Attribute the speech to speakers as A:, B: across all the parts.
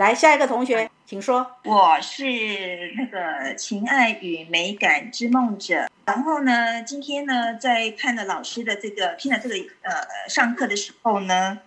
A: 来，下一个同学，请说。
B: 我是那个情爱与美感之梦者。然后呢，今天呢，在看了老师的这个，听了这个呃上课的时候呢，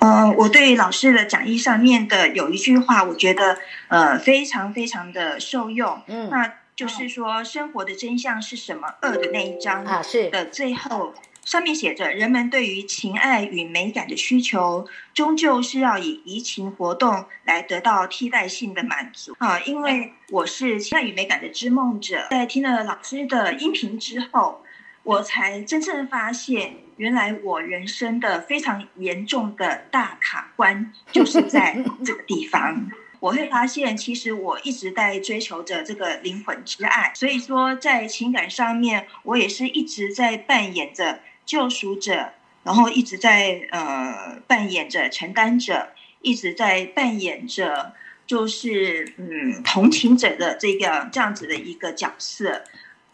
B: 呃，我对老师的讲义上面的有一句话，我觉得呃非常非常的受用。嗯，那就是说，生活的真相是什么？二的那一章
A: 啊，是
B: 的，最后。上面写着，人们对于情爱与美感的需求，终究是要以移情活动来得到替代性的满足啊！因为我是情爱与美感的织梦者，在听了老师的音频之后，我才真正发现，原来我人生的非常严重的大卡关就是在这个地方。我会发现，其实我一直在追求着这个灵魂之爱，所以说在情感上面，我也是一直在扮演着。救赎者，然后一直在呃扮演着承担者，一直在扮演着就是嗯同情者的这个这样子的一个角色，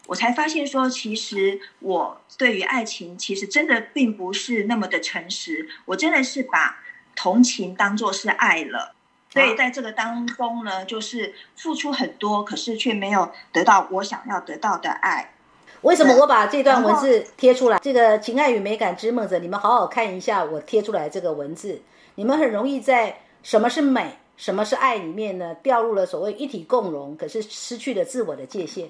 B: 我才发现说，其实我对于爱情其实真的并不是那么的诚实，我真的是把同情当做是爱了，所以在这个当中呢，就是付出很多，可是却没有得到我想要得到的爱。
A: 为什么我把这段文字贴出来？这个情爱与美感之梦者，你们好好看一下我贴出来这个文字。你们很容易在什么是美、什么是爱里面呢，掉入了所谓一体共融，可是失去了自我的界限。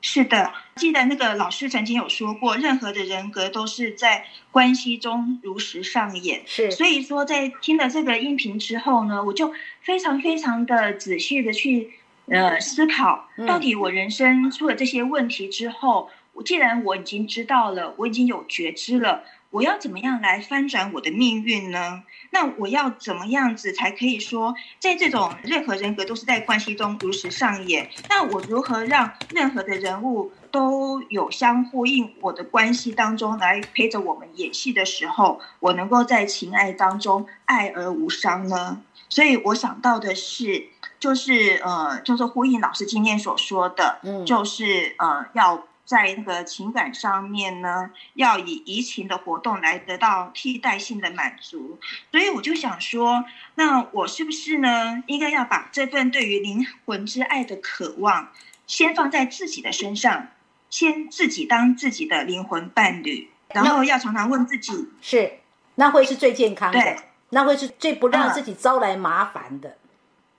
B: 是的，记得那个老师曾经有说过，任何的人格都是在关系中如实上演。
A: 是，
B: 所以说在听了这个音频之后呢，我就非常非常的仔细的去。呃，思考到底我人生出了这些问题之后，我既然我已经知道了，我已经有觉知了，我要怎么样来翻转我的命运呢？那我要怎么样子才可以说，在这种任何人格都是在关系中如实上演？那我如何让任何的人物都有相呼应我的关系当中来陪着我们演戏的时候，我能够在情爱当中爱而无伤呢？所以我想到的是。就是呃，就是呼应老师今天所说的，嗯，就是呃，要在那个情感上面呢，要以移情的活动来得到替代性的满足。所以我就想说，那我是不是呢，应该要把这份对于灵魂之爱的渴望，先放在自己的身上，先自己当自己的灵魂伴侣，然后要常常问自己，
A: 是那会是最健康的，那会是最不让自己招来麻烦的。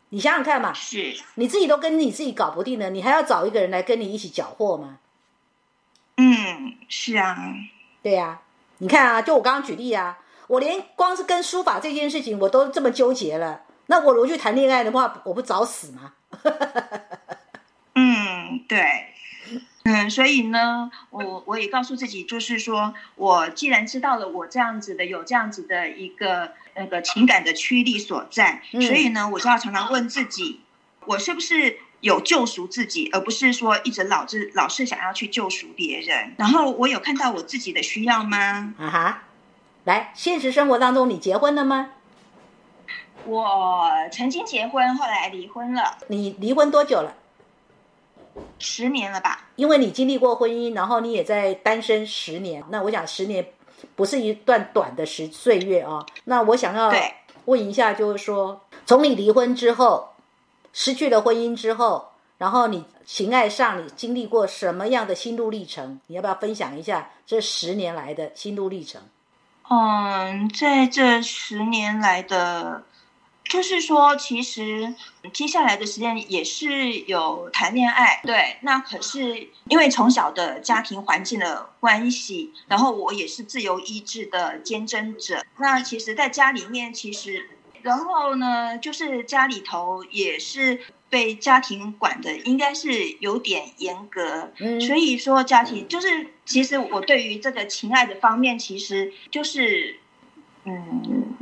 A: 你想想看嘛，
B: 是
A: 你自己都跟你自己搞不定了，你还要找一个人来跟你一起搅和吗？
B: 嗯，是啊，
A: 对呀。你看啊，就我刚刚举例啊，我连光是跟书法这件事情我都这么纠结了，那我如果去谈恋爱的话，我不找死吗？
B: 嗯，对，嗯，所以呢，我我也告诉自己，就是说我既然知道了我这样子的有这样子的一个。那个情感的驱力所在，所以呢，我就要常常问自己，我是不是有救赎自己，而不是说一直老是老是想要去救赎别人。然后我有看到我自己的需要吗？
A: 啊哈，来，现实生活当中你结婚了吗？
B: 我曾经结婚，后来离婚了。
A: 你离婚多久了？
B: 十年了吧？
A: 因为你经历过婚姻，然后你也在单身十年，那我想十年。不是一段短的时岁月啊，那我想要问一下，就是说，从你离婚之后，失去了婚姻之后，然后你情爱上你经历过什么样的心路历程？你要不要分享一下这十年来的心路历程？
B: 嗯，在这十年来的。就是说，其实接下来的时间也是有谈恋爱，对。那可是因为从小的家庭环境的关系，然后我也是自由意志的坚贞者。那其实，在家里面，其实，然后呢，就是家里头也是被家庭管的，应该是有点严格。嗯。所以说，家庭就是，其实我对于这个情爱的方面，其实就是，嗯，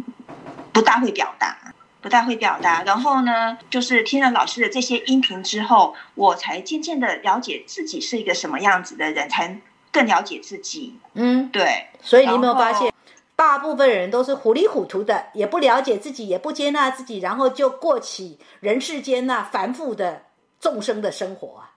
B: 不大会表达。不太会表达，然后呢，就是听了老师的这些音频之后，我才渐渐的了解自己是一个什么样子的人，才更了解自己。嗯，对。
A: 所以你有没有发现，大部分人都是糊里糊涂的，也不了解自己，也不接纳自己，然后就过起人世间那繁复的众生的生活啊？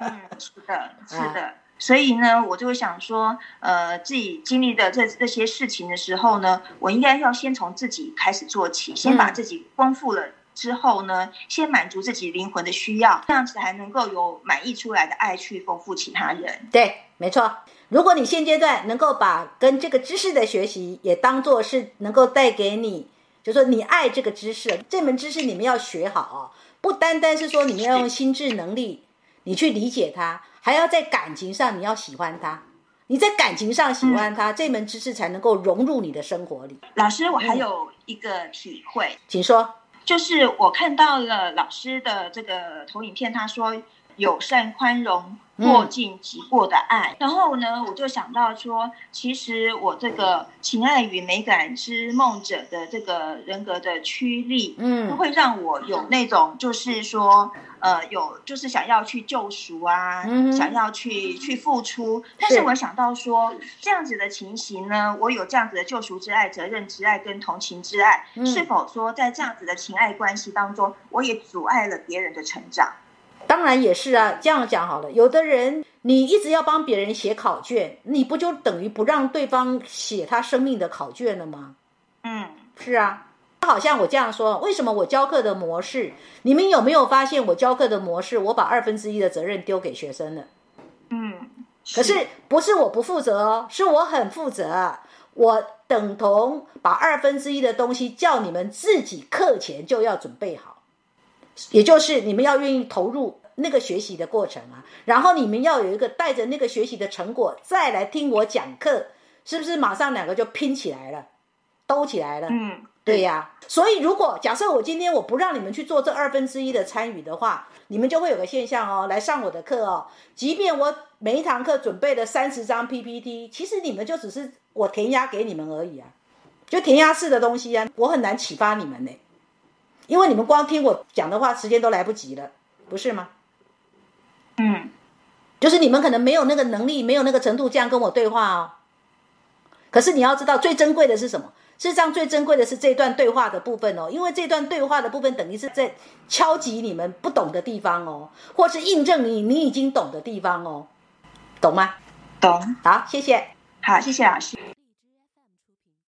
B: 嗯，是的，是的。所以呢，我就会想说，呃，自己经历的这这些事情的时候呢，我应该要先从自己开始做起，先把自己丰富了之后呢，先满足自己灵魂的需要，这样子才能够有满溢出来的爱去丰富其他人。
A: 对，没错。如果你现阶段能够把跟这个知识的学习也当做是能够带给你，就说你爱这个知识，这门知识你们要学好，哦不单单是说你们要用心智能力，你去理解它。还要在感情上，你要喜欢他，你在感情上喜欢他，这门知识才能够融入你的生活里。
B: 老师，我还有一个体会，
A: 请说。
B: 就是我看到了老师的这个投影片，他说友善、宽容。过尽即过的爱，然后呢，我就想到说，其实我这个情爱与美感之梦者的这个人格的驱力，嗯，会让我有那种就是说，呃，有就是想要去救赎啊，想要去去付出。但是我想到说，这样子的情形呢，我有这样子的救赎之爱、责任之爱跟同情之爱，是否说在这样子的情爱关系当中，我也阻碍了别人的成长？
A: 当然也是啊，这样讲好了。有的人你一直要帮别人写考卷，你不就等于不让对方写他生命的考卷了吗？嗯，是啊。好像我这样说，为什么我教课的模式，你们有没有发现我教课的模式，我把二分之一的责任丢给学生了？嗯，可是不是我不负责哦，是我很负责。我等同把二分之一的东西叫你们自己课前就要准备好。也就是你们要愿意投入那个学习的过程啊，然后你们要有一个带着那个学习的成果再来听我讲课，是不是马上两个就拼起来了，兜起来了？嗯，对呀。所以如果假设我今天我不让你们去做这二分之一的参与的话，你们就会有个现象哦，来上我的课哦，即便我每一堂课准备了三十张 PPT，其实你们就只是我填鸭给你们而已啊，就填鸭式的东西啊，我很难启发你们呢。因为你们光听我讲的话，时间都来不及了，不是吗？嗯，就是你们可能没有那个能力，没有那个程度这样跟我对话哦。可是你要知道，最珍贵的是什么？事实上，最珍贵的是这段对话的部分哦，因为这段对话的部分等于是在敲击你们不懂的地方哦，或是印证你你已经懂的地方哦，懂吗？
B: 懂。
A: 好，谢谢。
B: 好，谢谢老师。